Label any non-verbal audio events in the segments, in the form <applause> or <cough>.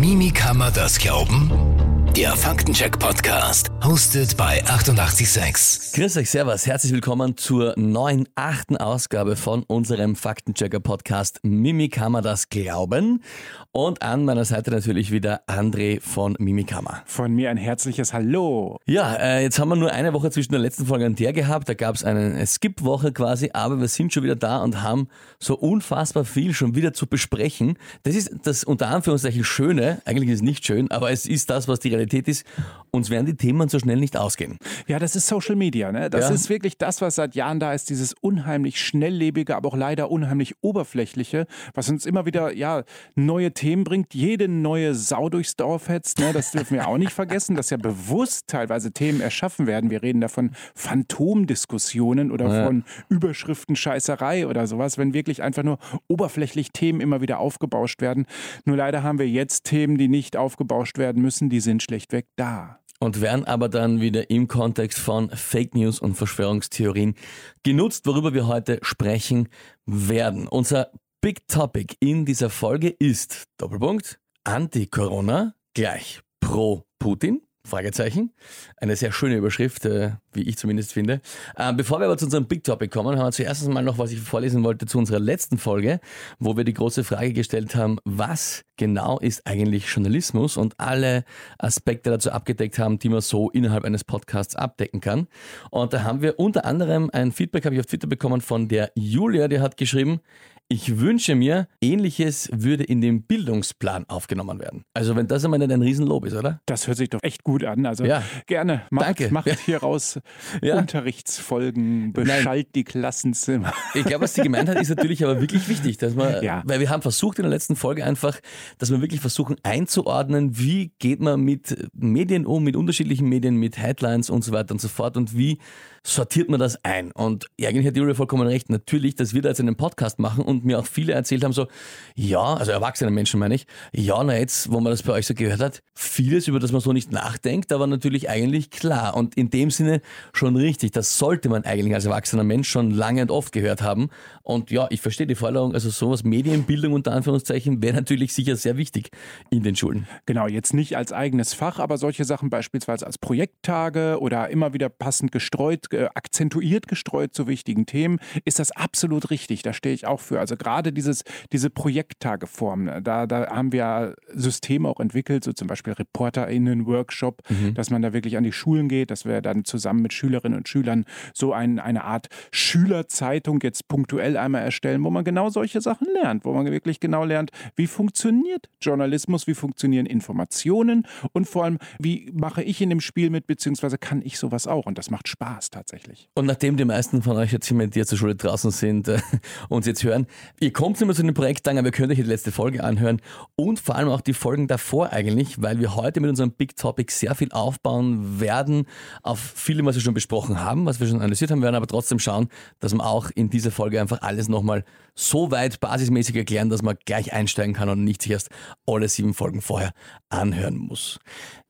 Mimi kann man das glauben? Der Faktencheck-Podcast, hostet bei 886. Grüß euch, Servus, herzlich willkommen zur neuen achten Ausgabe von unserem Faktenchecker-Podcast Mimi kann man das glauben? Und an meiner Seite natürlich wieder André von Mimikama. Von mir ein herzliches Hallo. Ja, äh, jetzt haben wir nur eine Woche zwischen der letzten Folge und der gehabt. Da gab es eine Skip-Woche quasi, aber wir sind schon wieder da und haben so unfassbar viel schon wieder zu besprechen. Das ist das unter Anführungszeichen Schöne. Eigentlich ist es nicht schön, aber es ist das, was die Realität ist. Uns werden die Themen so schnell nicht ausgehen. Ja, das ist Social Media. Ne? Das Ja. ist wirklich das, was seit Jahren da ist. Dieses unheimlich schnelllebige, aber auch leider unheimlich oberflächliche, was uns immer wieder ja, neue Themen bringt. Jede neue Sau durchs Dorf hetzt. Ne? Das dürfen wir auch nicht vergessen, dass ja bewusst teilweise Themen erschaffen werden. Wir reden da von Phantomdiskussionen oder Ja. von Überschriften Scheißerei oder sowas, wenn wirklich einfach nur oberflächlich Themen immer wieder aufgebauscht werden. Nur leider haben wir jetzt Themen, die nicht aufgebauscht werden müssen, die sind schlechtweg da. und werden aber dann wieder im Kontext von Fake News und Verschwörungstheorien genutzt, worüber wir heute sprechen werden. Unser Big Topic in dieser Folge ist Doppelpunkt Anti-Corona gleich pro Putin. Fragezeichen. Eine sehr schöne Überschrift, äh, wie ich zumindest finde. Äh, bevor wir aber zu unserem Big Topic kommen, haben wir zuerst mal noch, was ich vorlesen wollte zu unserer letzten Folge, wo wir die große Frage gestellt haben, was genau ist eigentlich Journalismus und alle Aspekte dazu abgedeckt haben, die man so innerhalb eines Podcasts abdecken kann. Und da haben wir unter anderem ein Feedback, habe ich auf Twitter bekommen von der Julia, die hat geschrieben, ich wünsche mir, ähnliches würde in den Bildungsplan aufgenommen werden. Also wenn das einmal nicht ein Riesenlob ist, oder? Das hört sich doch echt gut an. Also Ja. gerne. Macht, Danke. macht hier raus <laughs> Ja. Unterrichtsfolgen, beschallt die Klassenzimmer. Ich glaube, was sie gemeint hat, ist natürlich aber wirklich wichtig, dass man, Ja. weil wir haben versucht in der letzten Folge einfach, dass wir wirklich versuchen einzuordnen, wie geht man mit Medien um, mit unterschiedlichen Medien, mit Headlines und so weiter und so fort und wie sortiert man das ein? Und eigentlich hat Julia vollkommen recht. Natürlich, dass wir da jetzt einen Podcast machen und mir auch viele erzählt haben so, ja, also erwachsene Menschen meine ich, ja, na jetzt, wo man das bei euch so gehört hat, vieles, über das man so nicht nachdenkt, aber natürlich eigentlich klar und in dem Sinne schon richtig. Das sollte man eigentlich als erwachsener Mensch schon lange und oft gehört haben. Und ja, ich verstehe die Forderung, also sowas Medienbildung unter Anführungszeichen wäre natürlich sicher sehr wichtig in den Schulen. Genau, jetzt nicht als eigenes Fach, aber solche Sachen beispielsweise als Projekttage oder immer wieder passend gestreut, akzentuiert gestreut zu wichtigen Themen, ist das absolut richtig. Da stehe ich auch für. Also gerade dieses, diese Projekttageform, ne, da, da haben wir Systeme auch entwickelt, so zum Beispiel ReporterInnen-Workshop, dass man da wirklich an die Schulen geht, dass wir dann zusammen mit Schülerinnen und Schülern so ein, eine Art Schülerzeitung jetzt punktuell einmal erstellen, wo man genau solche Sachen lernt, wo man wirklich genau lernt, wie funktioniert Journalismus, wie funktionieren Informationen und vor allem, wie mache ich in dem Spiel mit, beziehungsweise kann ich sowas auch und das macht Spaß tatsächlich. Und nachdem die meisten von euch jetzt hier mit dir zur Schule draußen sind äh, <laughs> und jetzt hören, ihr kommt nicht mehr zu den Projekttagen, aber ihr könnt euch die letzte Folge anhören und vor allem auch die Folgen davor eigentlich, weil wir heute mit unserem Big Topic sehr viel aufbauen werden auf viele, was wir schon besprochen haben, was wir schon analysiert haben, werden aber trotzdem schauen, dass wir auch in dieser Folge einfach alles nochmal so weit basismäßig erklären, dass man gleich einsteigen kann und nicht sich erst alle sieben Folgen vorher anhören muss.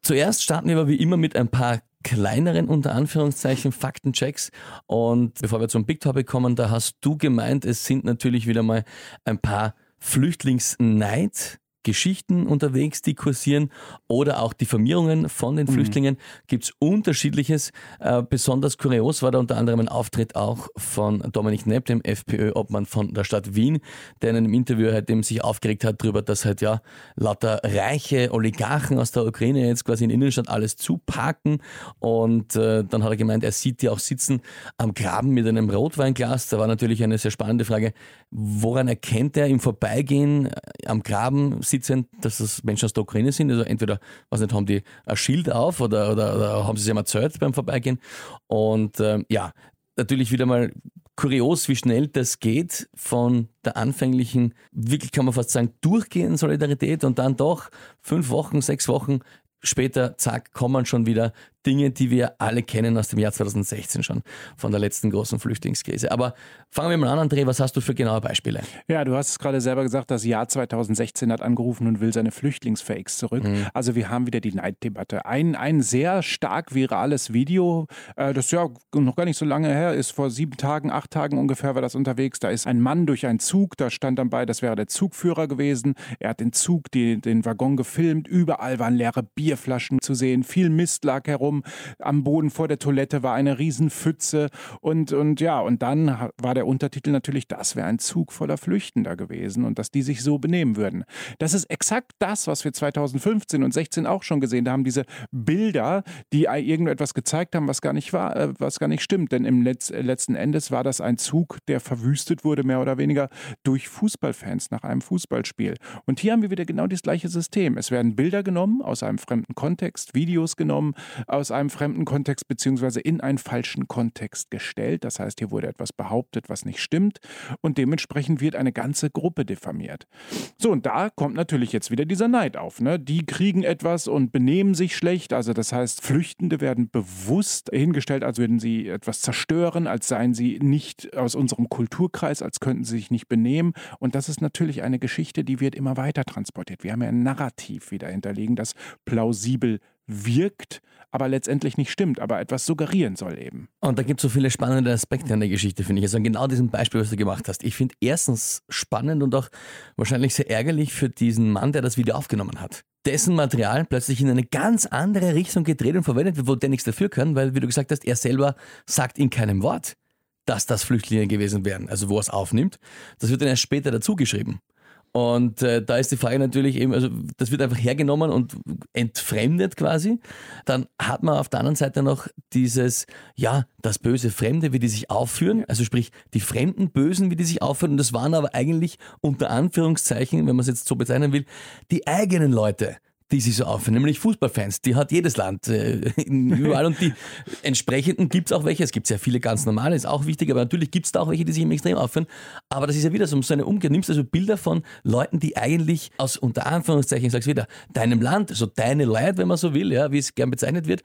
Zuerst starten wir aber wie immer mit ein paar kleineren unter Anführungszeichen Faktenchecks. Und bevor wir zum Big Topic kommen, da hast du gemeint, es sind natürlich wieder mal ein paar Flüchtlingsneid Geschichten unterwegs, die kursieren oder auch Diffamierungen von den Flüchtlingen. Gibt's unterschiedliches. Äh, besonders kurios war da unter anderem ein Auftritt auch von Dominik Nepp, dem FPÖ-Obmann von der Stadt Wien, der in einem Interview halt eben sich aufgeregt hat darüber, dass halt ja lauter reiche Oligarchen aus der Ukraine jetzt quasi in Innenstadt alles zuparken und äh, dann hat er gemeint, er sieht die auch sitzen am Graben mit einem Rotweinglas. Da war natürlich eine sehr spannende Frage, woran erkennt er im Vorbeigehen äh, am Graben sitzend, dass das Menschen aus der Ukraine sind? Also entweder, weiß nicht, haben die ein Schild auf oder, oder, oder haben sie sich einmal erzählt beim Vorbeigehen? Und ähm, ja, natürlich wieder mal kurios, wie schnell das geht von der anfänglichen, wirklich kann man fast sagen, durchgehenden Solidarität und dann doch fünf Wochen, sechs Wochen später, zack, kommen schon wieder Dinge, die wir alle kennen aus dem Jahr 2016 schon, von der letzten großen Flüchtlingskrise. Aber fangen wir mal an, André, was hast du für genaue Beispiele? Ja, du hast es gerade selber gesagt, das Jahr 2016 hat angerufen und will seine Flüchtlingsfakes zurück. Mhm. Also wir haben wieder die Neiddebatte. Ein, ein sehr stark virales Video, äh, das ja noch gar nicht so lange her ist, vor sieben Tagen, acht Tagen ungefähr war das unterwegs. Da ist ein Mann durch einen Zug, da stand dann bei, das wäre der Zugführer gewesen. Er hat den Zug, die, den Waggon gefilmt, überall waren leere Bierflaschen zu sehen, viel Mist lag herum, am Boden vor der Toilette war eine Riesenpfütze und, und ja, und dann war der Untertitel natürlich, das wäre ein Zug voller Flüchtender gewesen und dass die sich so benehmen würden. Das ist exakt das, was wir 2015 und 16 auch schon gesehen haben, diese Bilder, die irgendetwas gezeigt haben, was gar nicht war, äh, was gar nicht stimmt, denn im Letz letzten Endes war das ein Zug, der verwüstet wurde, mehr oder weniger durch Fußballfans nach einem Fußballspiel. Und hier haben wir wieder genau das gleiche System. Es werden Bilder genommen aus einem fremden Kontext, Videos genommen aus einem fremden Kontext beziehungsweise in einen falschen Kontext gestellt. Das heißt, hier wurde etwas behauptet, was nicht stimmt und dementsprechend wird eine ganze Gruppe diffamiert. So, und da kommt natürlich jetzt wieder dieser Neid auf. Ne? Die kriegen etwas und benehmen sich schlecht. Also das heißt, Flüchtende werden bewusst hingestellt, als würden sie etwas zerstören, als seien sie nicht aus unserem Kulturkreis, als könnten sie sich nicht benehmen. Und das ist natürlich eine Geschichte, die wird immer weiter transportiert. Wir haben ja ein Narrativ wieder hinterlegen, das plausibel wirkt, aber letztendlich nicht stimmt, aber etwas suggerieren soll eben. Und da gibt es so viele spannende Aspekte an der Geschichte, finde ich. Also an genau diesem Beispiel, was du gemacht hast. Ich finde erstens spannend und auch wahrscheinlich sehr ärgerlich für diesen Mann, der das Video aufgenommen hat. Dessen Material plötzlich in eine ganz andere Richtung gedreht und verwendet wird, wo der nichts dafür kann, weil, wie du gesagt hast, er selber sagt in keinem Wort, dass das Flüchtlinge gewesen wären, also wo er es aufnimmt. Das wird dann erst später dazu geschrieben. Und äh, da ist die Frage natürlich eben, also das wird einfach hergenommen und entfremdet quasi. Dann hat man auf der anderen Seite noch dieses, ja, das böse Fremde, wie die sich aufführen, also sprich die fremden Bösen, wie die sich aufführen. Und das waren aber eigentlich unter Anführungszeichen, wenn man es jetzt so bezeichnen will, die eigenen Leute die sich so aufführen, nämlich Fußballfans. Die hat jedes Land äh, überall und die <laughs> entsprechenden gibt es auch welche. Es gibt sehr viele ganz normale, ist auch wichtig, aber natürlich gibt es da auch welche, die sich im Extrem aufführen. Aber das ist ja wieder so, so eine Umkehr. Nimmst also Bilder von Leuten, die eigentlich aus unter Anführungszeichen, ich sag's wieder, deinem Land, so deine Leute, wenn man so will, ja, wie es gern bezeichnet wird,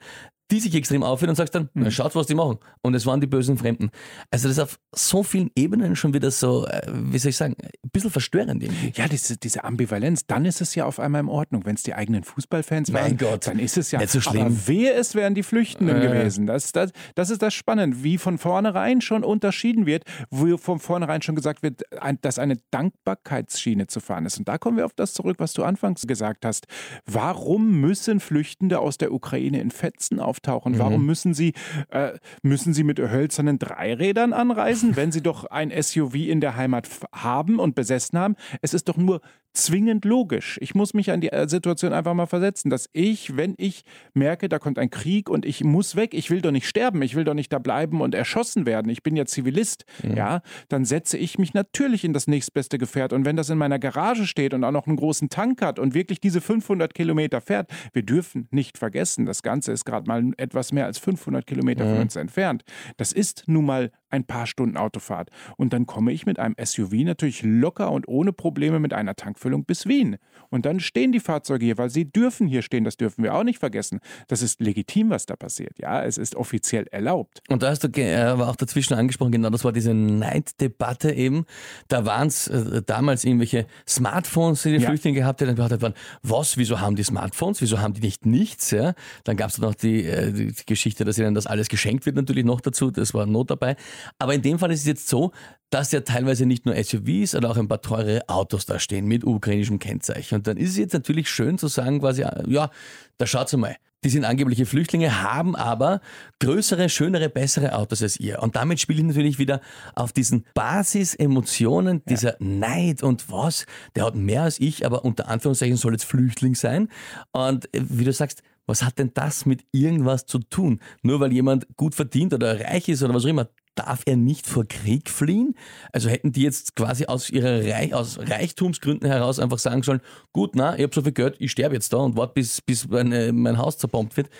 die sich extrem aufführen und sagst dann, mhm. schaut, was die machen. Und es waren die bösen Fremden. Also das ist auf so vielen Ebenen schon wieder so, äh, wie soll ich sagen, ein bisschen verstörend irgendwie. Ja, diese, diese Ambivalenz, dann ist es ja auf einmal in Ordnung. Wenn es die eigenen Fußballfans mein waren, Gott. dann ist es ja nicht so schlimm. Aber wehe es wären die Flüchtenden äh. gewesen. Das, das, das ist das Spannende, wie von vornherein schon unterschieden wird, wo von vornherein schon gesagt wird, dass eine Dankbarkeitsschiene zu fahren ist. Und da kommen wir auf das zurück, was du anfangs gesagt hast. Warum müssen Flüchtende aus der Ukraine in Fetzen auf auftauchen? Mhm. Warum müssen sie, äh, müssen sie mit hölzernen Dreirädern anreisen, wenn sie doch ein SUV in der Heimat haben und besessen haben? Es ist doch nur zwingend logisch. Ich muss mich an die äh, Situation einfach mal versetzen, dass ich, wenn ich merke, da kommt ein Krieg und ich muss weg, ich will doch nicht sterben, ich will doch nicht da bleiben und erschossen werden, ich bin ja Zivilist, mhm. ja, dann setze ich mich natürlich in das nächstbeste Gefährt und wenn das in meiner Garage steht und auch noch einen großen Tank hat und wirklich diese 500 Kilometer fährt, wir dürfen nicht vergessen, das Ganze ist gerade mal etwas mehr als 500 Kilometer mhm. von uns entfernt. Das ist nun mal ein paar Stunden Autofahrt. Und dann komme ich mit einem SUV natürlich locker und ohne Probleme mit einer Tankfüllung bis Wien. Und dann stehen die Fahrzeuge hier, weil sie dürfen hier stehen. Das dürfen wir auch nicht vergessen. Das ist legitim, was da passiert. Ja, es ist offiziell erlaubt. Und da hast du äh, aber auch dazwischen angesprochen, genau das war diese Neiddebatte eben. Da waren es äh, damals irgendwelche Smartphones, die die ja. Flüchtlinge gehabt haben. Dann waren, was, wieso haben die Smartphones? Wieso haben die nicht nichts? Ja? Dann gab es noch die, äh, die Geschichte, dass ihnen das alles geschenkt wird natürlich noch dazu. Das war Not dabei. Aber in dem Fall ist es jetzt so, dass ja teilweise nicht nur SUVs, sondern auch ein paar teure Autos da stehen mit ukrainischem Kennzeichen. Und dann ist es jetzt natürlich schön zu sagen, quasi, ja, da schaut's mal. Die sind angebliche Flüchtlinge, haben aber größere, schönere, bessere Autos als ihr. Und damit spiele ich natürlich wieder auf diesen Basisemotionen, dieser ja. Neid und was, der hat mehr als ich, aber unter Anführungszeichen soll jetzt Flüchtling sein. Und äh, wie du sagst, was hat denn das mit irgendwas zu tun? Nur weil jemand gut verdient oder reich ist oder was auch immer, darf er nicht vor Krieg fliehen? Also hätten die jetzt quasi aus ihrer Reich, aus Reichtumsgründen heraus einfach sagen sollen, gut, na, ich habe so viel Geld, ich sterbe jetzt da und warte, bis, bis meine, mein Haus zerbombt wird.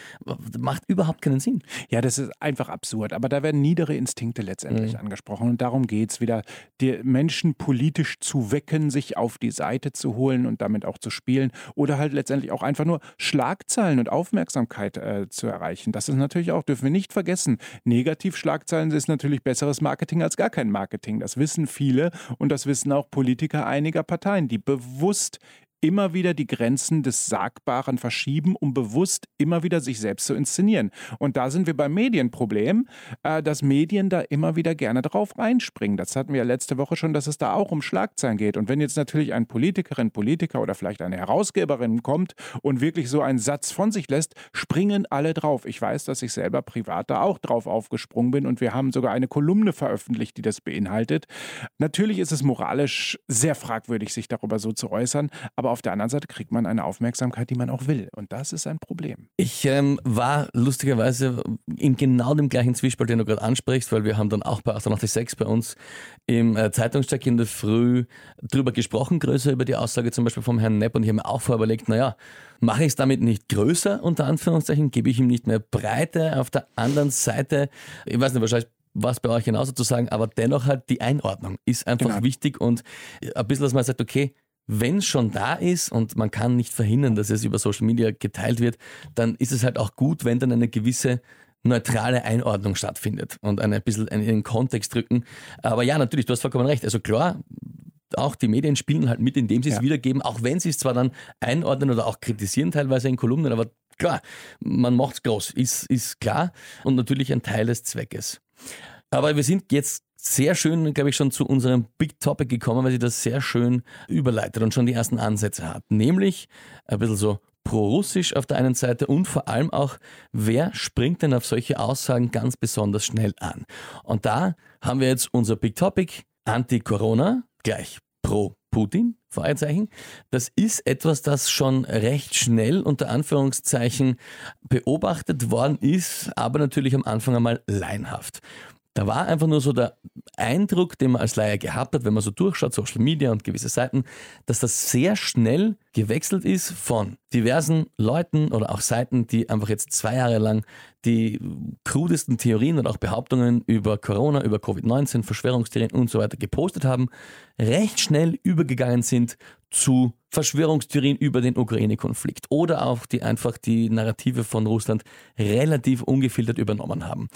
Macht überhaupt keinen Sinn. Ja, das ist einfach absurd. Aber da werden niedere Instinkte letztendlich mhm. angesprochen. Und darum geht es wieder, die Menschen politisch zu wecken, sich auf die Seite zu holen und damit auch zu spielen. Oder halt letztendlich auch einfach nur Schlagzeilen und Aufmerksamkeit äh, zu erreichen. Das ist natürlich auch, dürfen wir nicht vergessen. Negativschlagzeilen ist natürlich besseres Marketing als gar kein Marketing. Das wissen viele und das wissen auch Politiker einiger Parteien, die bewusst immer wieder die Grenzen des Sagbaren verschieben, um bewusst immer wieder sich selbst zu inszenieren. Und da sind wir beim Medienproblem, äh, dass Medien da immer wieder gerne drauf reinspringen. Das hatten wir ja letzte Woche schon, dass es da auch um Schlagzeilen geht. Und wenn jetzt natürlich ein Politikerin, Politiker oder vielleicht eine Herausgeberin kommt und wirklich so einen Satz von sich lässt, springen alle drauf. Ich weiß, dass ich selber privat da auch drauf aufgesprungen bin und wir haben sogar eine Kolumne veröffentlicht, die das beinhaltet. Natürlich ist es moralisch sehr fragwürdig, sich darüber so zu äußern, aber auf der anderen Seite kriegt man eine Aufmerksamkeit, die man auch will. Und das ist ein Problem. Ich ähm, war lustigerweise in genau dem gleichen Zwiespalt, den du gerade ansprichst, weil wir haben dann auch bei 886 bei uns im äh, Zeitungstag in der Früh drüber gesprochen, größer über die Aussage zum Beispiel vom Herrn Nepp und ich habe mir auch vorher überlegt, naja, mache ich es damit nicht größer, unter Anführungszeichen, gebe ich ihm nicht mehr Breite. Auf der anderen Seite, ich weiß nicht, wahrscheinlich was bei euch genauso zu sagen, aber dennoch halt die Einordnung ist einfach genau. wichtig und ein bisschen, dass man sagt, okay, wenn es schon da ist und man kann nicht verhindern, dass es über Social Media geteilt wird, dann ist es halt auch gut, wenn dann eine gewisse neutrale Einordnung stattfindet und ein bisschen in den Kontext drücken. Aber ja, natürlich, du hast vollkommen recht. Also klar, auch die Medien spielen halt mit, indem sie es ja. wiedergeben, auch wenn sie es zwar dann einordnen oder auch kritisieren teilweise in Kolumnen, aber klar, man macht es groß, ist, ist klar und natürlich ein Teil des Zweckes. Aber wir sind jetzt sehr schön, glaube ich, schon zu unserem Big Topic gekommen, weil sie das sehr schön überleitet und schon die ersten Ansätze hat. Nämlich ein bisschen so pro-russisch auf der einen Seite und vor allem auch, wer springt denn auf solche Aussagen ganz besonders schnell an? Und da haben wir jetzt unser Big Topic Anti-Corona gleich pro-Putin. Fragezeichen. Das ist etwas, das schon recht schnell unter Anführungszeichen beobachtet worden ist, aber natürlich am Anfang einmal leinhaft. Da war einfach nur so der Eindruck, den man als Laie gehabt hat, wenn man so durchschaut, Social Media und gewisse Seiten, dass das sehr schnell gewechselt ist von diversen Leuten oder auch Seiten, die einfach jetzt zwei Jahre lang die krudesten Theorien und auch Behauptungen über Corona, über Covid-19, Verschwörungstheorien und so weiter gepostet haben, recht schnell übergegangen sind zu Verschwörungstheorien über den Ukraine-Konflikt oder auch die einfach die Narrative von Russland relativ ungefiltert übernommen haben.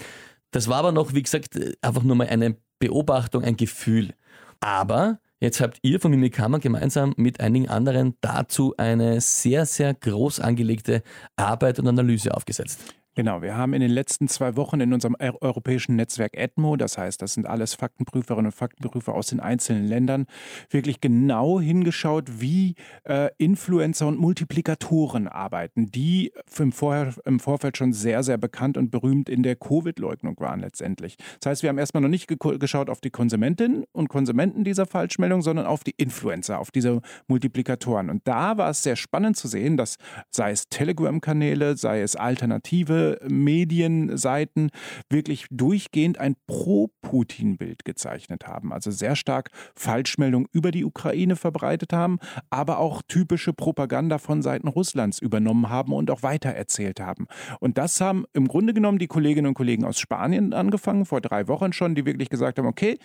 Das war aber noch, wie gesagt, einfach nur mal eine Beobachtung, ein Gefühl. Aber jetzt habt ihr von Mimikama gemeinsam mit einigen anderen dazu eine sehr, sehr groß angelegte Arbeit und Analyse aufgesetzt. Genau, wir haben in den letzten zwei Wochen in unserem europäischen Netzwerk EDMO, das heißt, das sind alles Faktenprüferinnen und Faktenprüfer aus den einzelnen Ländern, wirklich genau hingeschaut, wie äh, Influencer und Multiplikatoren arbeiten, die im, Vorher, im Vorfeld schon sehr, sehr bekannt und berühmt in der Covid-Leugnung waren letztendlich. Das heißt, wir haben erstmal noch nicht geschaut auf die Konsumentinnen und Konsumenten dieser Falschmeldung, sondern auf die Influencer, auf diese Multiplikatoren. Und da war es sehr spannend zu sehen, dass sei es Telegram-Kanäle, sei es Alternative, Medienseiten wirklich durchgehend ein Pro-Putin-Bild gezeichnet haben. Also sehr stark Falschmeldungen über die Ukraine verbreitet haben, aber auch typische Propaganda von Seiten Russlands übernommen haben und auch weitererzählt haben. Und das haben im Grunde genommen die Kolleginnen und Kollegen aus Spanien angefangen, vor drei Wochen schon, die wirklich gesagt haben, okay,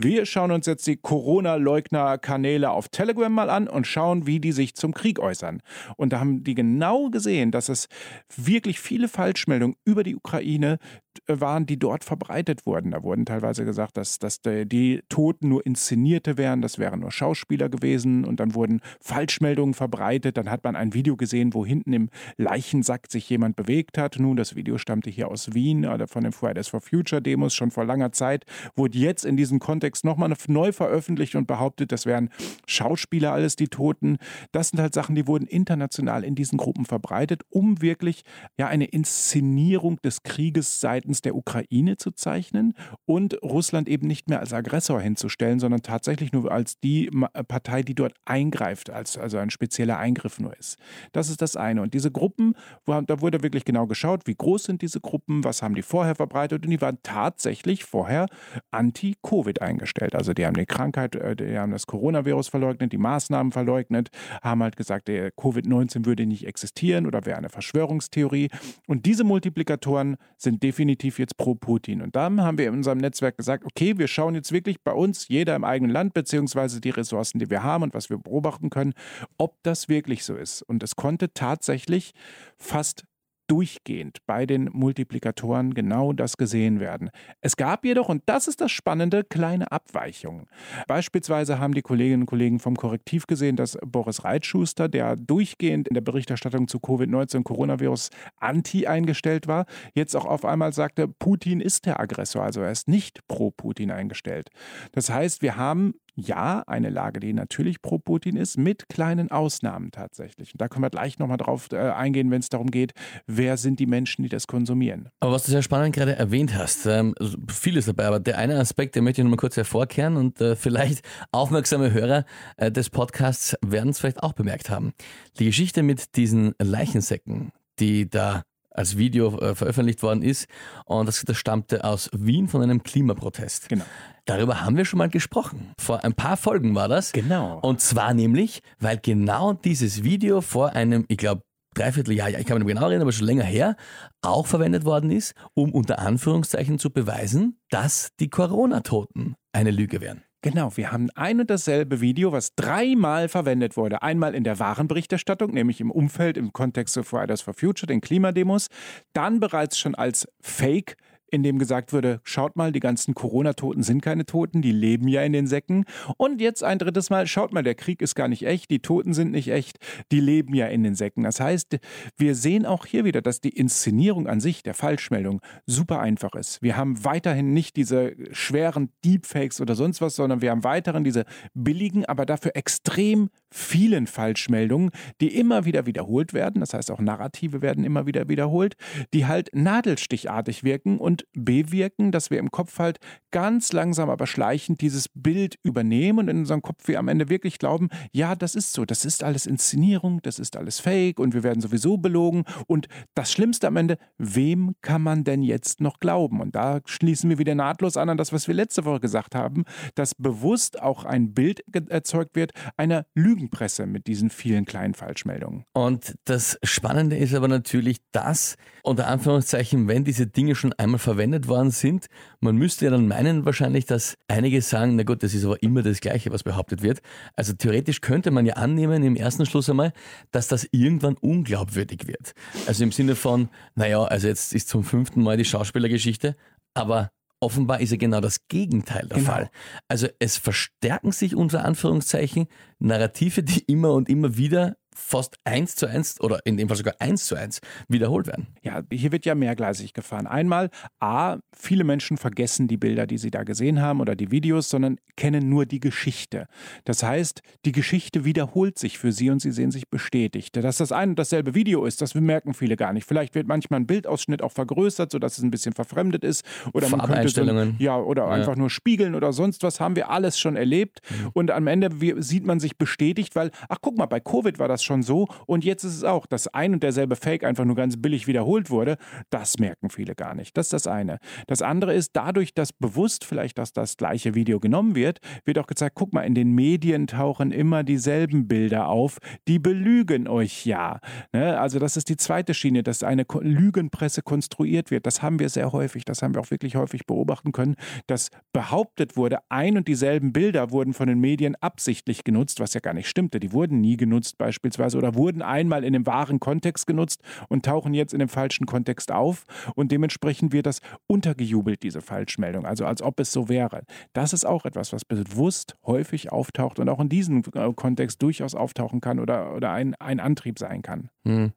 wir schauen uns jetzt die Corona-Leugner-Kanäle auf Telegram mal an und schauen, wie die sich zum Krieg äußern. Und da haben die genau gesehen, dass es wirklich viele Falschmeldungen über die Ukraine waren, die dort verbreitet wurden. Da wurden teilweise gesagt, dass, dass die Toten nur Inszenierte wären, das wären nur Schauspieler gewesen. Und dann wurden Falschmeldungen verbreitet. Dann hat man ein Video gesehen, wo hinten im Leichensack sich jemand bewegt hat. Nun, das Video stammte hier aus Wien oder von den Fridays for Future Demos schon vor langer Zeit, wurde jetzt in diesem Kontext Kontext nochmal neu veröffentlicht und behauptet, das wären Schauspieler alles die Toten. Das sind halt Sachen, die wurden international in diesen Gruppen verbreitet, um wirklich ja eine Inszenierung des Krieges seitens seitens der Ukraine zu zeichnen und Russland eben nicht mehr als Aggressor hinzustellen, sondern tatsächlich nur als die Partei, die dort eingreift, als also ein spezieller Eingriff nur ist. Das ist das eine. Und diese Gruppen, da wurde wirklich genau geschaut, wie groß sind diese Gruppen, was haben die vorher verbreitet und die waren tatsächlich vorher anti-Covid eingestellt. Also die haben die Krankheit, äh, die haben das Coronavirus verleugnet, die Maßnahmen verleugnet, haben halt gesagt, der Covid-19 würde nicht existieren oder wäre eine Verschwörungstheorie. Und diese Multiplikatoren sind definitiv jetzt pro Putin. Und dann haben wir in unserem Netzwerk gesagt, okay, wir schauen jetzt wirklich bei uns, jeder im eigenen Land, beziehungsweise die Ressourcen, die wir haben und was wir beobachten können, ob das wirklich so ist. Und es konnte tatsächlich fast durchgehend bei den Multiplikatoren genau das gesehen werden. Es gab jedoch, und das ist das Spannende, kleine Abweichungen. Beispielsweise haben die Kolleginnen und Kollegen vom Korrektiv gesehen, dass Boris Reitschuster, der durchgehend in der Berichterstattung zu Covid-19 und Coronavirus anti eingestellt war, jetzt auch auf einmal sagte, Putin ist der Aggressor, also er ist nicht pro Putin eingestellt. Das heißt, wir haben ja, eine Lage, die natürlich pro Putin ist, mit kleinen Ausnahmen tatsächlich. Und da können wir gleich nochmal drauf äh, eingehen, wenn es darum geht, wer sind die Menschen, die das konsumieren. Aber was du sehr spannend gerade erwähnt hast, ähm, vieles dabei, aber der eine Aspekt, den möchte ich nochmal kurz hervorkehren und äh, vielleicht aufmerksame Hörer äh, des Podcasts werden es vielleicht auch bemerkt haben. Die Geschichte mit diesen Leichensäcken, die da als Video äh, veröffentlicht worden ist. Und das, das stammte aus Wien von einem Klimaprotest. Genau. Darüber haben wir schon mal gesprochen. Vor ein paar Folgen war das. Genau. Und zwar nämlich, weil genau dieses Video vor einem, ich glaube, Dreivierteljahr, ja, ich kann mich nicht genau erinnern, aber schon länger her, auch verwendet worden ist, um unter Anführungszeichen zu beweisen, dass die Corona-Toten eine Lüge wären. Genau, wir haben ein und dasselbe Video, was dreimal verwendet wurde. Einmal in der wahren Berichterstattung, nämlich im Umfeld, im Kontext of Fridays for Future, den Klimademos. Dann bereits schon als Fake in dem gesagt wurde, schaut mal, die ganzen Corona-Toten sind keine Toten, die leben ja in den Säcken. Und jetzt ein drittes Mal, schaut mal, der Krieg ist gar nicht echt, die Toten sind nicht echt, die leben ja in den Säcken. Das heißt, wir sehen auch hier wieder, dass die Inszenierung an sich der Falschmeldung super einfach ist. Wir haben weiterhin nicht diese schweren Deepfakes oder sonst was, sondern wir haben weiterhin diese billigen, aber dafür extrem vielen Falschmeldungen, die immer wieder wiederholt werden. Das heißt, auch Narrative werden immer wieder wiederholt, die halt nadelstichartig wirken und bewirken, dass wir im Kopf halt ganz langsam, aber schleichend dieses Bild übernehmen und in unserem Kopf wir am Ende wirklich glauben, ja, das ist so, das ist alles Inszenierung, das ist alles Fake und wir werden sowieso belogen. Und das Schlimmste am Ende, wem kann man denn jetzt noch glauben? Und da schließen wir wieder nahtlos an an das, was wir letzte Woche gesagt haben, dass bewusst auch ein Bild erzeugt wird einer Lügenpresse mit diesen vielen kleinen Falschmeldungen. Und das Spannende ist aber natürlich, dass unter Anführungszeichen, wenn diese Dinge schon einmal verwendet worden sind. Man müsste ja dann meinen wahrscheinlich, dass einige sagen, na gut, das ist aber immer das Gleiche, was behauptet wird. Also theoretisch könnte man ja annehmen im ersten Schluss einmal, dass das irgendwann unglaubwürdig wird. Also im Sinne von, naja, also jetzt ist zum fünften Mal die Schauspielergeschichte, aber Offenbar ist ja genau das Gegenteil der genau. Fall. Also es verstärken sich unter Anführungszeichen Narrative, die immer und immer wieder fast eins zu eins oder in dem Fall sogar eins zu eins wiederholt werden. Ja, hier wird ja mehrgleisig gefahren. Einmal, A, viele Menschen vergessen die Bilder, die sie da gesehen haben oder die Videos, sondern kennen nur die Geschichte. Das heißt, die Geschichte wiederholt sich für sie und sie sehen sich bestätigt. Dass das ein und dasselbe Video ist, das merken viele gar nicht. Vielleicht wird manchmal ein Bildausschnitt auch vergrößert, sodass es ein bisschen verfremdet ist. Oder man könnte so, ja, oder ja. einfach nur spiegeln oder sonst was, haben wir alles schon erlebt. Mhm. Und am Ende sieht man sich bestätigt, weil, ach guck mal, bei Covid war das schon so und jetzt ist es auch, dass ein und derselbe Fake einfach nur ganz billig wiederholt wurde. Das merken viele gar nicht. Das ist das eine. Das andere ist, dadurch, dass bewusst vielleicht dass das gleiche Video genommen wird, wird auch gezeigt, guck mal, in den Medien tauchen immer dieselben Bilder auf, die belügen euch ja. Ne? Also das ist die zweite Schiene, dass eine Lügenpresse konstruiert wird. Das haben wir sehr häufig, das haben wir auch wirklich häufig beobachten können, dass behauptet wurde, ein und dieselben Bilder wurden von den Medien absichtlich genutzt, was ja gar nicht stimmte. Die wurden nie genutzt beispielsweise beispielsweise oder wurden einmal in dem wahren Kontext genutzt und tauchen jetzt in dem falschen Kontext auf. Und dementsprechend wird das untergejubelt, diese Falschmeldung, also als ob es so wäre. Das ist auch etwas, was bewusst häufig auftaucht und auch in diesem äh, Kontext durchaus auftauchen kann oder, oder ein, ein Antrieb sein kann. Hm.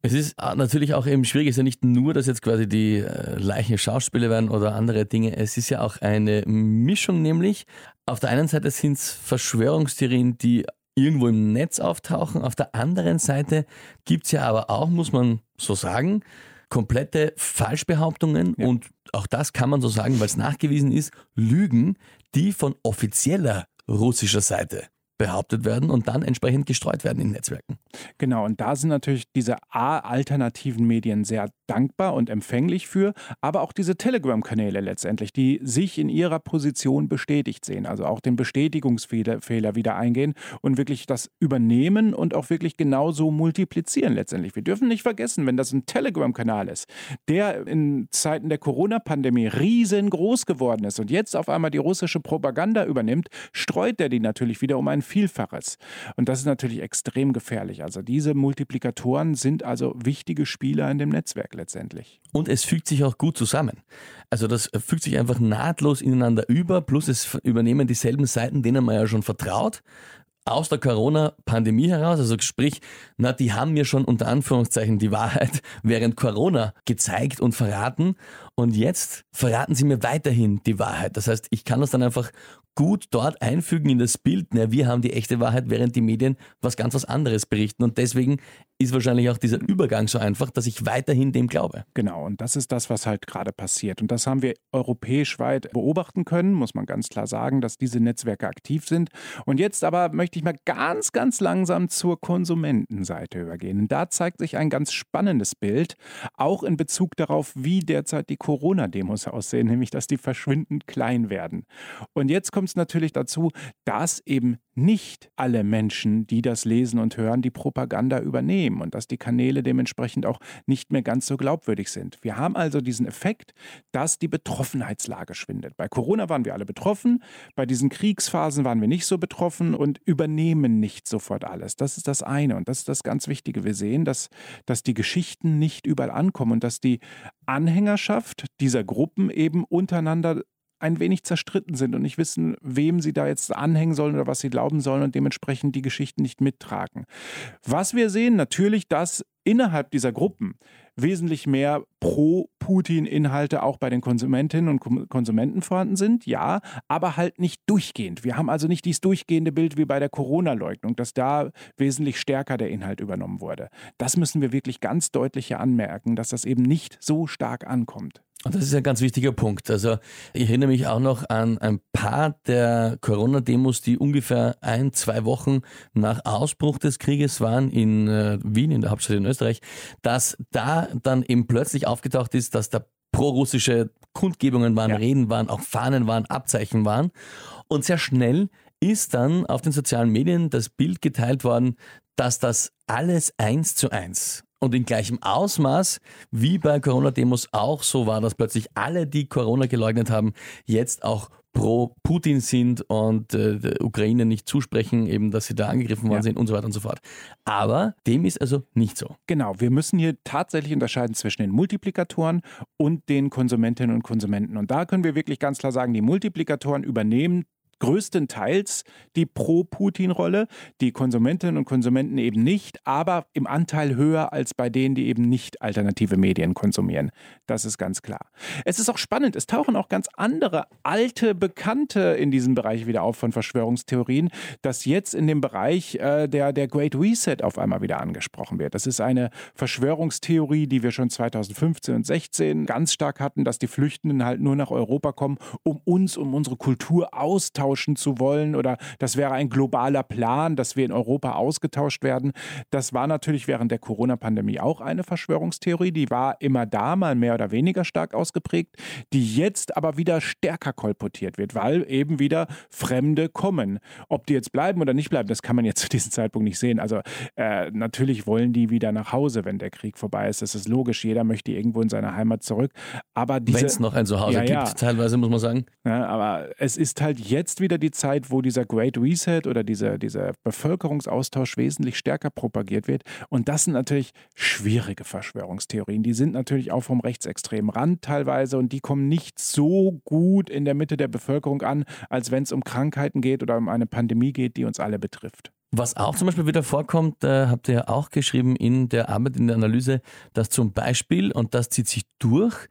Es ist äh, natürlich auch eben schwierig, es ist ja nicht nur, dass jetzt quasi die äh, Leichen Schauspieler werden oder andere Dinge. Es ist ja auch eine Mischung, nämlich auf der einen Seite sind es Verschwörungstheorien, die irgendwo im Netz auftauchen. Auf der anderen Seite gibt es ja aber auch, muss man so sagen, komplette Falschbehauptungen Ja. und auch das kann man so sagen, weil es nachgewiesen ist, Lügen, die von offizieller russischer Seite behauptet werden und dann entsprechend gestreut werden in Netzwerken. Genau, und da sind natürlich diese A-alternativen Medien sehr dankbar und empfänglich für, aber auch diese Telegram-Kanäle letztendlich, die sich in ihrer Position bestätigt sehen, also auch den Bestätigungsfehler Fehler wieder eingehen und wirklich das übernehmen und auch wirklich genauso multiplizieren letztendlich. Wir dürfen nicht vergessen, wenn das ein Telegram-Kanal ist, der in Zeiten der Corona-Pandemie riesengroß geworden ist und jetzt auf einmal die russische Propaganda übernimmt, streut der die natürlich wieder um ein Vielfaches. Und das ist natürlich extrem gefährlich. Also diese Multiplikatoren sind also wichtige Spieler in dem Netzwerk letztendlich. Und es fügt sich auch gut zusammen. Also das fügt sich einfach nahtlos ineinander über, plus es übernehmen dieselben Seiten, denen man ja schon vertraut, aus der Corona-Pandemie heraus. Also sprich, na, die haben mir schon unter Anführungszeichen die Wahrheit <laughs> während Corona gezeigt und verraten. Und jetzt verraten sie mir weiterhin die Wahrheit. Das heißt, ich kann das dann einfach gut dort einfügen in das Bild, na, wir haben die echte Wahrheit, während die Medien was ganz was anderes berichten. Und deswegen ist wahrscheinlich auch dieser Übergang so einfach, dass ich weiterhin dem glaube. Genau, und das ist das, was halt gerade passiert. Und das haben wir europäisch weit beobachten können, muss man ganz klar sagen, dass diese Netzwerke aktiv sind. Und jetzt aber möchte ich mal ganz, ganz langsam zur Konsumentenseite übergehen. Und da zeigt sich ein ganz spannendes Bild, auch in Bezug darauf, wie derzeit die Corona-Demos aussehen, nämlich dass die verschwindend klein werden. Und jetzt kommt es natürlich dazu, dass eben nicht alle Menschen, die das lesen und hören, die Propaganda übernehmen und dass die Kanäle dementsprechend auch nicht mehr ganz so glaubwürdig sind. Wir haben also diesen Effekt, dass die Betroffenheitslage schwindet. Bei Corona waren wir alle betroffen, bei diesen Kriegsphasen waren wir nicht so betroffen und übernehmen nicht sofort alles. Das ist das eine und das ist das ganz Wichtige. Wir sehen, dass, dass die Geschichten nicht überall ankommen und dass die Anhängerschaft dieser Gruppen eben untereinander ein wenig zerstritten sind und nicht wissen, wem sie da jetzt anhängen sollen oder was sie glauben sollen und dementsprechend die Geschichten nicht mittragen. Was wir sehen, natürlich, dass innerhalb dieser Gruppen wesentlich mehr Pro-Putin-Inhalte auch bei den Konsumentinnen und Konsumenten vorhanden sind, ja, aber halt nicht durchgehend. Wir haben also nicht dieses durchgehende Bild wie bei der Corona-Leugnung, dass da wesentlich stärker der Inhalt übernommen wurde. Das müssen wir wirklich ganz deutlich hier anmerken, dass das eben nicht so stark ankommt. Und das ist ein ganz wichtiger Punkt. Also ich erinnere mich auch noch an ein paar der Corona-Demos, die ungefähr ein, zwei Wochen nach Ausbruch des Krieges waren in äh, Wien, in der Hauptstadt in Österreich, dass da dann eben plötzlich aufgetaucht ist, dass da prorussische Kundgebungen waren, Ja. Reden waren, auch Fahnen waren, Abzeichen waren. Und sehr schnell ist dann auf den sozialen Medien das Bild geteilt worden, dass das alles eins zu eins und in gleichem Ausmaß wie bei Corona-Demos auch so war, dass plötzlich alle, die Corona geleugnet haben, jetzt auch pro Putin sind und äh, der Ukraine nicht zusprechen, eben, dass sie da angegriffen worden Ja. sind und so weiter und so fort. Aber dem ist also nicht so. Genau, wir müssen hier tatsächlich unterscheiden zwischen den Multiplikatoren und den Konsumentinnen und Konsumenten. Und da können wir wirklich ganz klar sagen, die Multiplikatoren übernehmen größtenteils die Pro-Putin-Rolle, die Konsumentinnen und Konsumenten eben nicht, aber im Anteil höher als bei denen, die eben nicht alternative Medien konsumieren. Das ist ganz klar. Es ist auch spannend, es tauchen auch ganz andere alte Bekannte in diesem Bereich wieder auf von Verschwörungstheorien, dass jetzt in dem Bereich äh, der, der Great Reset auf einmal wieder angesprochen wird. Das ist eine Verschwörungstheorie, die wir schon 2015 und 16 ganz stark hatten, dass die Flüchtenden halt nur nach Europa kommen, um uns, um unsere Kultur austauschen zu wollen oder das wäre ein globaler Plan, dass wir in Europa ausgetauscht werden. Das war natürlich während der Corona-Pandemie auch eine Verschwörungstheorie, die war immer da, mal mehr oder weniger stark ausgeprägt, die jetzt aber wieder stärker kolportiert wird, weil eben wieder Fremde kommen. Ob die jetzt bleiben oder nicht bleiben, das kann man jetzt <laughs> zu diesem Zeitpunkt nicht sehen. Also äh, natürlich wollen die wieder nach Hause, wenn der Krieg vorbei ist. Das ist logisch. Jeder möchte irgendwo in seine Heimat zurück. Aber Wenn es noch ein Zuhause Ja, gibt, ja. teilweise muss man sagen. ja, aber es ist halt jetzt wieder die Zeit, wo dieser Great Reset oder dieser, dieser Bevölkerungsaustausch wesentlich stärker propagiert wird. Und das sind natürlich schwierige Verschwörungstheorien. Die sind natürlich auch vom rechtsextremen Rand teilweise und die kommen nicht so gut in der Mitte der Bevölkerung an, als wenn es um Krankheiten geht oder um eine Pandemie geht, die uns alle betrifft. Was auch zum Beispiel wieder vorkommt, äh, habt ihr ja auch geschrieben in der Arbeit, in der Analyse, dass zum Beispiel, und das zieht sich durch,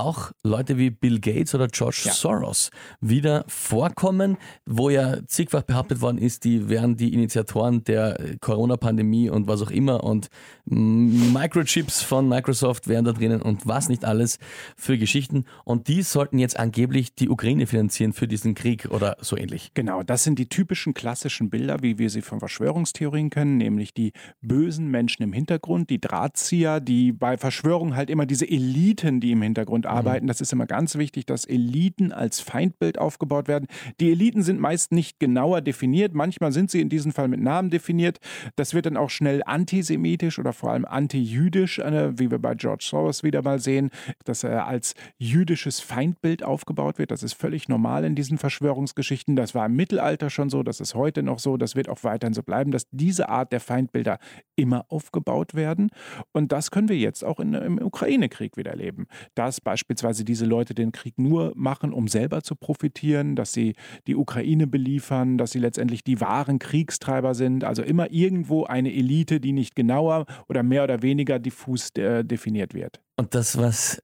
auch Leute wie Bill Gates oder George ja. Soros wieder vorkommen, wo ja zigfach behauptet worden ist, die wären die Initiatoren der Corona-Pandemie und was auch immer und Microchips von Microsoft wären da drinnen und was nicht alles für Geschichten. Und die sollten jetzt angeblich die Ukraine finanzieren für diesen Krieg oder so ähnlich. Genau, das sind die typischen klassischen Bilder, wie wir sie von Verschwörungstheorien kennen, nämlich die bösen Menschen im Hintergrund, die Drahtzieher, die bei Verschwörungen halt immer diese Eliten, die im Hintergrund mhm. arbeiten. Das ist immer ganz wichtig, dass Eliten als Feindbild aufgebaut werden. Die Eliten sind meist nicht genauer definiert. Manchmal sind sie in diesem Fall mit Namen definiert. Das wird dann auch schnell antisemitisch oder vor allem antijüdisch, äh, wie wir bei George Soros wieder mal sehen, dass er als jüdisches Feindbild aufgebaut wird. Das ist völlig normal in diesen Verschwörungsgeschichten. Das war im Mittelalter schon so, das ist heute noch so, das wird auch weiterhin so bleiben, dass diese Art der Feindbilder immer aufgebaut werden. Und das können wir jetzt auch in, im Ukraine-Krieg wieder erleben. Dass beispielsweise diese Leute den Krieg nur machen, um selber zu profitieren, dass sie die Ukraine beliefern, dass sie letztendlich die wahren Kriegstreiber sind. Also immer irgendwo eine Elite, die nicht genauer oder mehr oder weniger diffus äh, definiert wird. Und das, was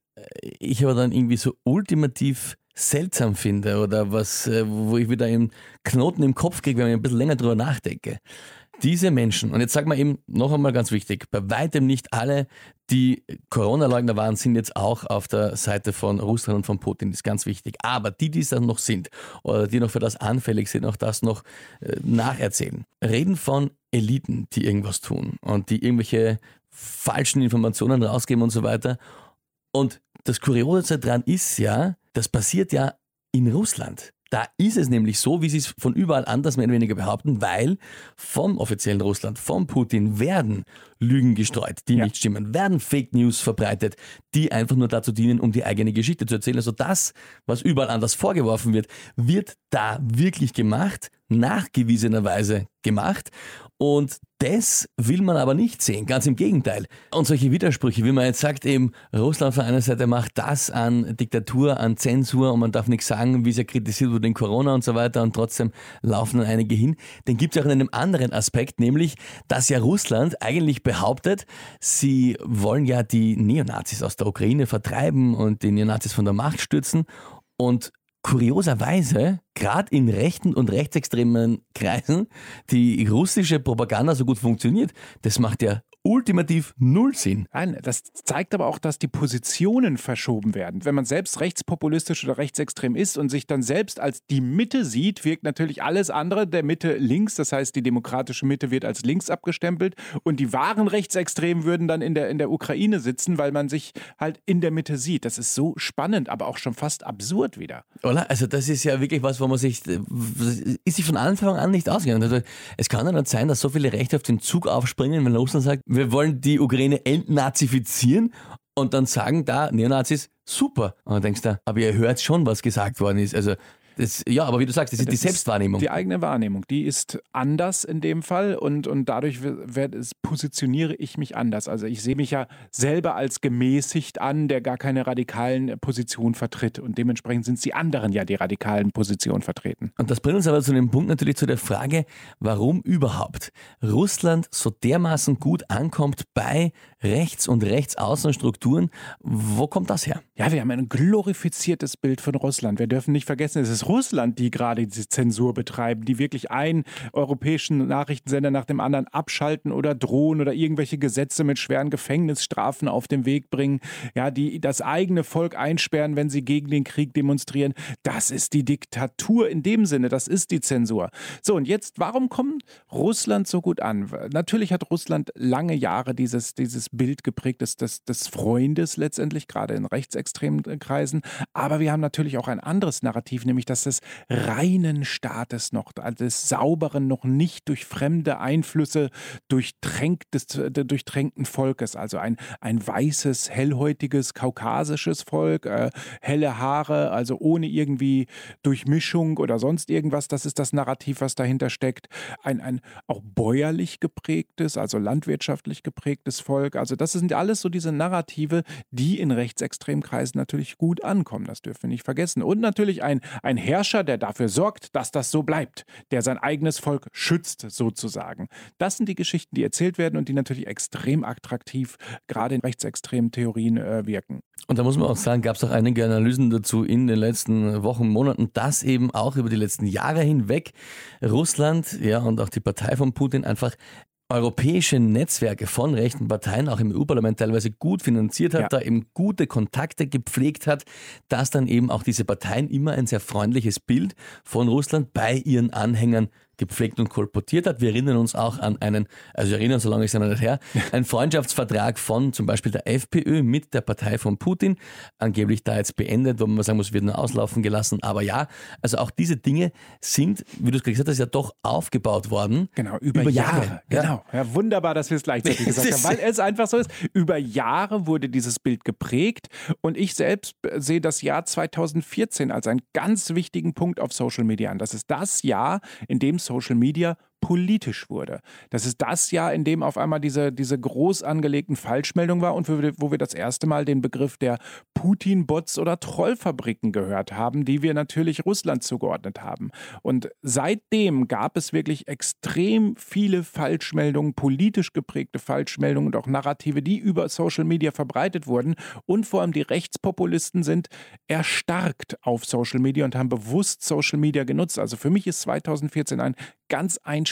ich aber dann irgendwie so ultimativ seltsam finde oder was, äh, wo ich wieder einen Knoten im Kopf kriege, wenn ich ein bisschen länger drüber nachdenke. Diese Menschen, und jetzt sag mal eben noch einmal ganz wichtig, bei weitem nicht alle, die Corona-Leugner waren, sind jetzt auch auf der Seite von Russland und von Putin. Das ist ganz wichtig. Aber die, die es dann noch sind oder die noch für das anfällig sind, auch das noch äh, nacherzählen, reden von Eliten, die irgendwas tun und die irgendwelche falschen Informationen rausgeben und so weiter. Und das Kuriose daran ist ja, das passiert ja in Russland. Da ist es nämlich so, wie sie es von überall anders mehr oder weniger behaupten, weil vom offiziellen Russland, von Putin werden Lügen gestreut, die ja. nicht stimmen, werden Fake News verbreitet, die einfach nur dazu dienen, um die eigene Geschichte zu erzählen. Also das, was überall anders vorgeworfen wird, wird da wirklich gemacht, nachgewiesenerweise gemacht. Und das will man aber nicht sehen, ganz im Gegenteil. Und solche Widersprüche, wie man jetzt sagt, eben Russland von einer Seite macht das an Diktatur, an Zensur und man darf nichts sagen, wie es ja kritisiert wurde in Corona und so weiter und trotzdem laufen dann einige hin. Den gibt es auch in einem anderen Aspekt, nämlich, dass ja Russland eigentlich behauptet, sie wollen ja die Neonazis aus der Ukraine vertreiben und die Neonazis von der Macht stürzen und kurioserweise, gerade in rechten und rechtsextremen Kreisen, die russische Propaganda so gut funktioniert, das macht ja ultimativ null Sinn. Nein, das zeigt aber auch, dass die Positionen verschoben werden. Wenn man selbst rechtspopulistisch oder rechtsextrem ist und sich dann selbst als die Mitte sieht, wirkt natürlich alles andere der Mitte links. Das heißt, die demokratische Mitte wird als links abgestempelt und die wahren Rechtsextremen würden dann in der, in der Ukraine sitzen, weil man sich halt in der Mitte sieht. Das ist so spannend, aber auch schon fast absurd wieder. Oder? Also das ist ja wirklich was, wo man sich, ist sich von Anfang an nicht ausgegangen. Also es kann ja nicht sein, dass so viele Rechte auf den Zug aufspringen, wenn Russland sagt, wir wollen die Ukraine entnazifizieren und dann sagen da Neonazis, super. Und dann denkst du, aber ihr hört schon, was gesagt worden ist. Also das, ja, aber wie du sagst, das ist das die Selbstwahrnehmung. die eigene Wahrnehmung, die ist anders in dem Fall und, und dadurch wird, es, positioniere ich mich anders. Also ich sehe mich ja selber als gemäßigt an, der gar keine radikalen Positionen vertritt und dementsprechend sind es die anderen ja, die radikalen Positionen vertreten. Und das bringt uns aber zu dem Punkt natürlich zu der Frage, warum überhaupt Russland so dermaßen gut ankommt bei Rechts- und Rechtsaußenstrukturen. Wo kommt das her? Ja, wir haben ein glorifiziertes Bild von Russland. Wir dürfen nicht vergessen, es ist Russland, die gerade diese Zensur betreiben, die wirklich einen europäischen Nachrichtensender nach dem anderen abschalten oder drohen oder irgendwelche Gesetze mit schweren Gefängnisstrafen auf den Weg bringen, ja, die das eigene Volk einsperren, wenn sie gegen den Krieg demonstrieren. Das ist die Diktatur in dem Sinne, das ist die Zensur. So, und jetzt, warum kommt Russland so gut an? Natürlich hat Russland lange Jahre dieses, dieses Bild geprägt des, des, des Freundes letztendlich, gerade in rechtsextremen Kreisen. Aber wir haben natürlich auch ein anderes Narrativ, nämlich das des reinen Staates noch, des sauberen, noch nicht durch fremde Einflüsse durchtränkt, des durchtränkten Volkes. Also ein, ein weißes, hellhäutiges, kaukasisches Volk, äh, helle Haare, also ohne irgendwie Durchmischung oder sonst irgendwas. Das ist das Narrativ, was dahinter steckt. Ein, ein auch bäuerlich geprägtes, also landwirtschaftlich geprägtes Volk Also das sind alles so diese Narrative, die in rechtsextremen Kreisen natürlich gut ankommen. Das dürfen wir nicht vergessen. Und natürlich ein, ein Herrscher, der dafür sorgt, dass das so bleibt, der sein eigenes Volk schützt sozusagen. Das sind die Geschichten, die erzählt werden und die natürlich extrem attraktiv gerade in rechtsextremen Theorien äh, wirken. Und da muss man auch sagen, gab es auch einige Analysen dazu in den letzten Wochen, Monaten, dass eben auch über die letzten Jahre hinweg Russland ja und auch die Partei von Putin einfach europäische Netzwerke von rechten Parteien, auch im EU-Parlament teilweise gut finanziert hat, ja. da eben gute Kontakte gepflegt hat, dass dann eben auch diese Parteien immer ein sehr freundliches Bild von Russland bei ihren Anhängern gepflegt und kolportiert hat. Wir erinnern uns auch an einen, also erinnern, solange ich es noch nicht her, <laughs> einen Freundschaftsvertrag von zum Beispiel der FPÖ mit der Partei von Putin, angeblich da jetzt beendet, wo man sagen muss, wird nur auslaufen gelassen. Aber ja, also auch diese Dinge sind, wie du es gesagt hast, ja doch aufgebaut worden. Genau, über, über Jahre. Jahre. Genau. Ja, wunderbar, dass wir es gleichzeitig <laughs> gesagt haben, weil es einfach so ist. Über Jahre wurde dieses Bild geprägt und ich selbst sehe das Jahr 2014 als einen ganz wichtigen Punkt auf Social Media an. Das ist das Jahr, in dem Social Media politisch wurde. Das ist das Jahr, in dem auf einmal diese, diese groß angelegten Falschmeldungen war und wo wir, das erste Mal den Begriff der Putin-Bots oder Trollfabriken gehört haben, die wir natürlich Russland zugeordnet haben. Und seitdem gab es wirklich extrem viele Falschmeldungen, politisch geprägte Falschmeldungen und auch Narrative, die über Social Media verbreitet wurden. Und vor allem die Rechtspopulisten sind erstarkt auf Social Media und haben bewusst Social Media genutzt. Also für mich ist 2014 ein ganz einschneidendes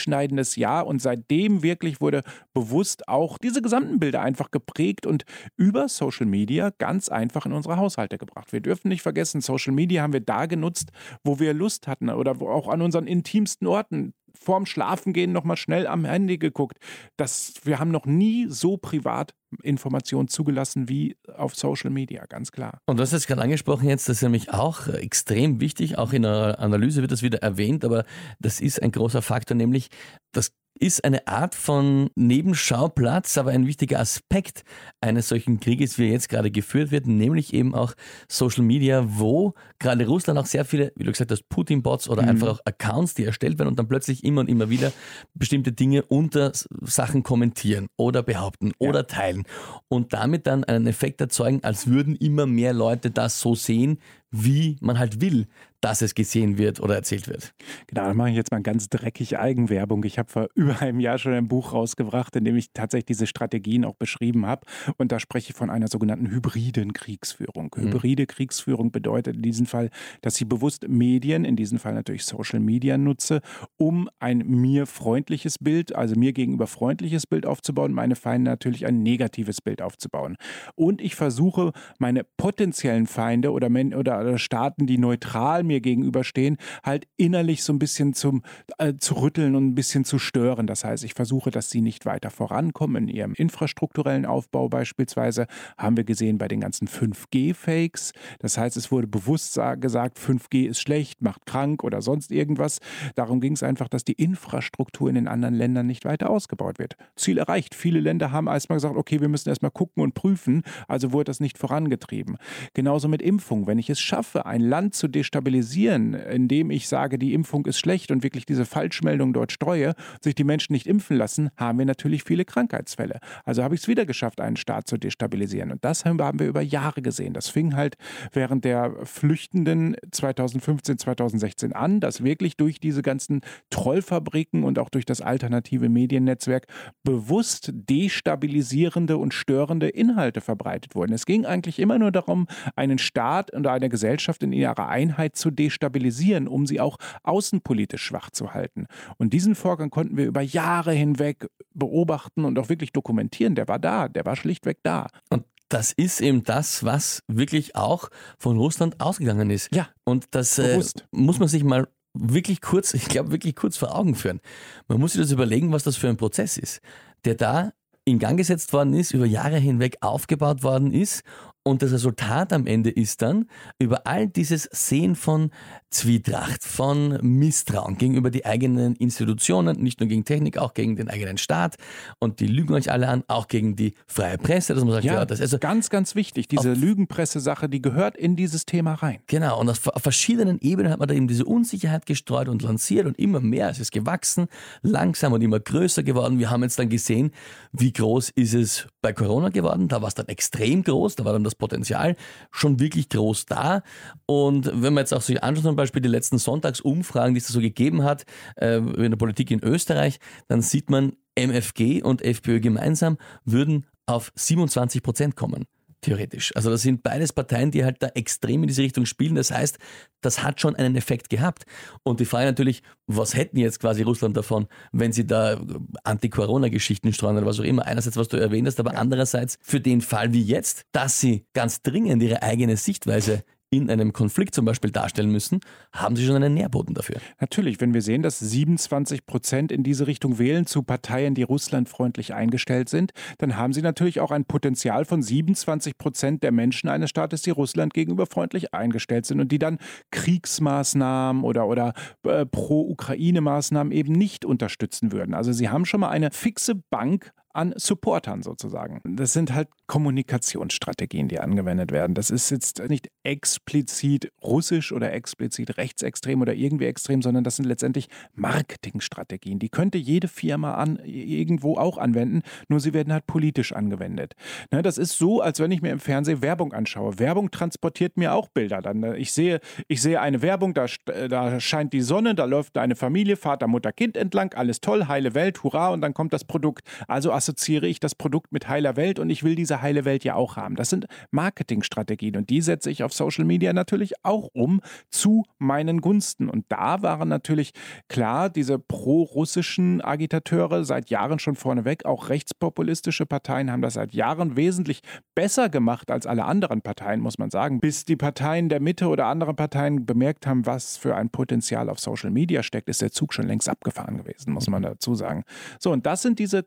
Jahr und seitdem wirklich wurde bewusst auch diese gesamten Bilder einfach geprägt und über Social Media ganz einfach in unsere Haushalte gebracht. Wir dürfen nicht vergessen, Social Media haben wir da genutzt, wo wir Lust hatten oder auch an unseren intimsten Orten vorm Schlafengehen nochmal schnell am Handy geguckt. Das, wir haben noch nie so privat Informationen zugelassen wie auf Social Media, ganz klar. Und du hast jetzt gerade angesprochen jetzt, das ist nämlich auch extrem wichtig, auch in der Analyse wird das wieder erwähnt, aber das ist ein großer Faktor, nämlich das ist eine Art von Nebenschauplatz, aber ein wichtiger Aspekt eines solchen Krieges, wie er jetzt gerade geführt wird, nämlich eben auch Social Media, wo gerade Russland auch sehr viele, wie du gesagt hast, Putin-Bots oder mhm. einfach auch Accounts, die erstellt werden und dann plötzlich immer und immer wieder bestimmte Dinge unter Sachen kommentieren oder behaupten ja. oder teilen und damit dann einen Effekt erzeugen, als würden immer mehr Leute das so sehen, wie man halt will, dass es gesehen wird oder erzählt wird. Genau, da mache ich jetzt mal ganz dreckig Eigenwerbung. Ich habe vor <laughs> über einem Jahr schon ein Buch rausgebracht, in dem ich tatsächlich diese Strategien auch beschrieben habe. Und da spreche ich von einer sogenannten hybriden Kriegsführung. Mhm. Hybride Kriegsführung bedeutet in diesem Fall, dass ich bewusst Medien, in diesem Fall natürlich Social Media nutze, um ein mir freundliches Bild, also mir gegenüber freundliches Bild aufzubauen, meine Feinde natürlich ein negatives Bild aufzubauen. Und ich versuche, meine potenziellen Feinde oder, oder oder Staaten, die neutral mir gegenüberstehen, halt innerlich so ein bisschen zum, äh, zu rütteln und ein bisschen zu stören. Das heißt, ich versuche, dass sie nicht weiter vorankommen in ihrem infrastrukturellen Aufbau beispielsweise. Haben wir gesehen bei den ganzen 5G-Fakes. Das heißt, es wurde bewusst gesagt, 5G ist schlecht, macht krank oder sonst irgendwas. Darum ging es einfach, dass die Infrastruktur in den anderen Ländern nicht weiter ausgebaut wird. Ziel erreicht. Viele Länder haben erstmal gesagt, okay, wir müssen erstmal gucken und prüfen. Also wurde das nicht vorangetrieben. Genauso mit Impfung. Wenn ich es schaffe, ein Land zu destabilisieren, indem ich sage, die Impfung ist schlecht und wirklich diese Falschmeldung dort streue, sich die Menschen nicht impfen lassen, haben wir natürlich viele Krankheitsfälle. Also habe ich es wieder geschafft, einen Staat zu destabilisieren. Und das haben wir über Jahre gesehen. Das fing halt während der Flüchtenden 2015, 2016 an, dass wirklich durch diese ganzen Trollfabriken und auch durch das alternative Mediennetzwerk bewusst destabilisierende und störende Inhalte verbreitet wurden. Es ging eigentlich immer nur darum, einen Staat und eine Gesellschaft in ihrer Einheit zu destabilisieren, um sie auch außenpolitisch schwach zu halten. Und diesen Vorgang konnten wir über Jahre hinweg beobachten und auch wirklich dokumentieren. Der war da, der war schlichtweg da. Und das ist eben das, was wirklich auch von Russland ausgegangen ist. Ja. Und das äh, muss man sich mal wirklich kurz, <laughs> ich glaube, wirklich kurz vor Augen führen. Man muss sich das überlegen, was das für ein Prozess ist, der da in Gang gesetzt worden ist, über Jahre hinweg aufgebaut worden ist Und das Resultat am Ende ist dann, über all dieses Sehen von Zwietracht, von Misstrauen gegenüber die eigenen Institutionen, nicht nur gegen Technik, auch gegen den eigenen Staat. Und die lügen euch alle an, auch gegen die freie Presse, dass man sagt, Ja, ja, das ist ist ganz, ganz wichtig. Diese Lügenpresse-Sache, die gehört in dieses Thema rein. Genau, und auf, auf verschiedenen Ebenen hat man da eben diese Unsicherheit gestreut und lanciert und immer mehr. Es ist gewachsen, langsam und immer größer geworden. Wir haben jetzt dann gesehen, wie groß ist es bei Corona geworden. Da war es dann extrem groß, da war dann das Potenzial schon wirklich groß da. Und wenn man jetzt auch sich anschaut, zum Beispiel die letzten Sonntagsumfragen, die es da so gegeben hat äh, in der Politik in Österreich, dann sieht man, MFG und FPÖ gemeinsam würden auf 27 Prozent kommen theoretisch. Also das sind beides Parteien, die halt da extrem in diese Richtung spielen. Das heißt, das hat schon einen Effekt gehabt. Und die Frage natürlich, was hätten jetzt quasi Russland davon, wenn sie da Anti-Corona-Geschichten streuen oder was auch immer. Einerseits, was du erwähnt hast, aber andererseits für den Fall wie jetzt, dass sie ganz dringend ihre eigene Sichtweise in einem Konflikt zum Beispiel darstellen müssen, haben sie schon einen Nährboden dafür. Natürlich, wenn wir sehen, dass 27 Prozent in diese Richtung wählen zu Parteien, die russlandfreundlich eingestellt sind, dann haben sie natürlich auch ein Potenzial von 27 Prozent der Menschen eines Staates, die Russland gegenüber freundlich eingestellt sind und die dann Kriegsmaßnahmen oder, oder äh, Pro-Ukraine-Maßnahmen eben nicht unterstützen würden. Also sie haben schon mal eine fixe Bank an Supportern sozusagen. Das sind halt Kommunikationsstrategien, die angewendet werden. Das ist jetzt nicht explizit russisch oder explizit rechtsextrem oder irgendwie extrem, sondern das sind letztendlich Marketingstrategien. Die könnte jede Firma an, irgendwo auch anwenden, nur sie werden halt politisch angewendet. Ne, das ist so, als wenn ich mir im Fernsehen Werbung anschaue. Werbung transportiert mir auch Bilder. Dann, äh, ich, sehe, ich sehe eine Werbung, da, äh, da scheint die Sonne, da läuft eine Familie, Vater, Mutter, Kind entlang, alles toll, heile Welt, hurra, und dann kommt das Produkt. Also assoziiere ich das Produkt mit heiler Welt und ich will diese heile Welt ja auch haben. Das sind Marketingstrategien und die setze ich auf Social Media natürlich auch um zu meinen Gunsten. Und da waren natürlich klar diese pro-russischen Agitateure seit Jahren schon vorneweg. Auch rechtspopulistische Parteien haben das seit Jahren wesentlich besser gemacht als alle anderen Parteien, muss man sagen. Bis die Parteien der Mitte oder andere Parteien bemerkt haben, was für ein Potenzial auf Social Media steckt, ist der Zug schon längst abgefahren gewesen, muss man dazu sagen. So, und das sind diese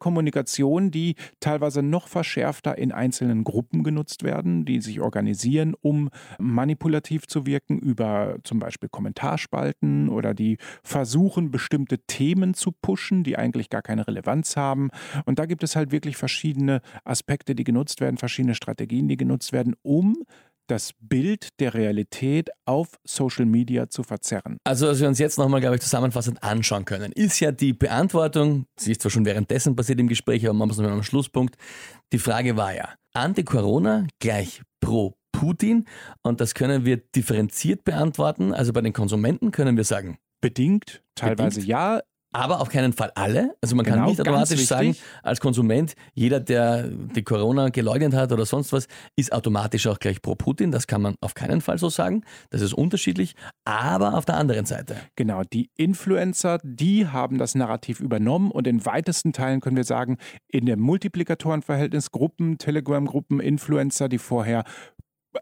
Kommunikationen, die teilweise noch verschärfter in einzelnen Gruppen genutzt werden, die sich organisieren, um manipulativ zu wirken über zum Beispiel Kommentarspalten oder die versuchen, bestimmte Themen zu pushen, die eigentlich gar keine Relevanz haben. Und da gibt es halt wirklich verschiedene Aspekte, die genutzt werden, verschiedene Strategien, die genutzt werden, um das Bild der Realität auf Social Media zu verzerren. Also, was wir uns jetzt nochmal, glaube ich, zusammenfassend anschauen können, ist ja die Beantwortung, sie ist zwar schon währenddessen passiert im Gespräch, aber machen wir es nochmal am Schlusspunkt. Die Frage war ja, Anti-Corona gleich pro Putin und das können wir differenziert beantworten. Also bei den Konsumenten können wir sagen, Bedingt, teilweise Bedingt? ja, aber auf keinen Fall alle. Also man kann Genau, nicht ganz automatisch sagen, als Konsument, jeder, der die Corona geleugnet hat oder sonst was, ist automatisch auch gleich pro Putin. Das kann man auf keinen Fall so sagen. Das ist unterschiedlich. Aber auf der anderen Seite, Genau, die Influencer, die haben das Narrativ übernommen und in weitesten Teilen können wir sagen, in dem Multiplikatorenverhältnis Gruppen, Telegram-Gruppen, Influencer, die vorher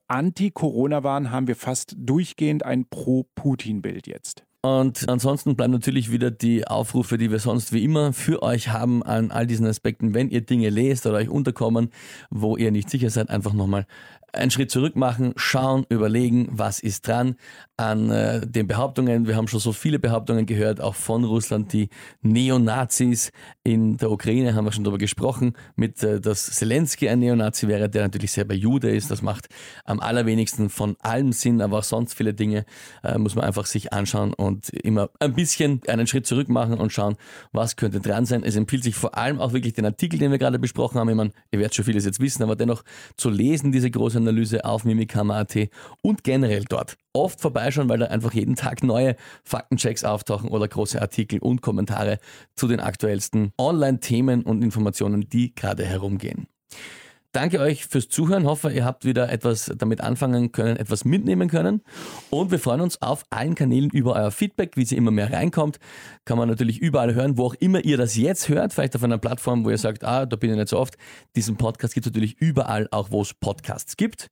anti-Corona waren, haben wir fast durchgehend ein Pro-Putin-Bild jetzt. Und ansonsten bleiben natürlich wieder die Aufrufe, die wir sonst wie immer für euch haben an all diesen Aspekten. Wenn ihr Dinge lest oder euch unterkommen, wo ihr nicht sicher seid, einfach nochmal einen Schritt zurück machen, schauen, überlegen, was ist dran an äh, den Behauptungen. Wir haben schon so viele Behauptungen gehört, auch von Russland. Die Neonazis in der Ukraine haben wir schon darüber gesprochen, mit äh, dass Zelensky ein Neonazi wäre, der natürlich selber Jude ist. Das macht am allerwenigsten von allem Sinn, aber auch sonst viele Dinge äh, muss man einfach sich anschauen und immer ein bisschen einen Schritt zurück machen und schauen, was könnte dran sein. Es empfiehlt sich vor allem auch wirklich den Artikel, den wir gerade besprochen haben. Ich meine, ihr werdet schon vieles jetzt wissen, aber dennoch zu lesen, diese große Analyse auf mimikama.at und generell dort oft vorbeischauen, weil da einfach jeden Tag neue Faktenchecks auftauchen oder große Artikel und Kommentare zu den aktuellsten Online-Themen und Informationen, die gerade herumgehen. Danke euch fürs Zuhören. Hoffe, ihr habt wieder etwas damit anfangen können, etwas mitnehmen können. Und wir freuen uns auf allen Kanälen über euer Feedback, wie sie immer mehr reinkommt. Kann man natürlich überall hören, wo auch immer ihr das jetzt hört. Vielleicht auf einer Plattform, wo ihr sagt, ah, da bin ich nicht so oft. Diesen Podcast gibt es natürlich überall, auch wo es Podcasts gibt.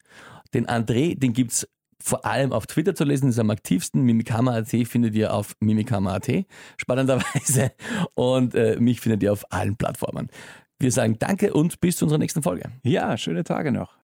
Den André, den gibt's vor allem auf Twitter zu lesen, ist am aktivsten. Mimikama.at findet ihr auf mimikama.at, spannenderweise. Und äh, mich findet ihr auf allen Plattformen. Wir sagen Danke und bis zu unserer nächsten Folge. Ja, schöne Tage noch.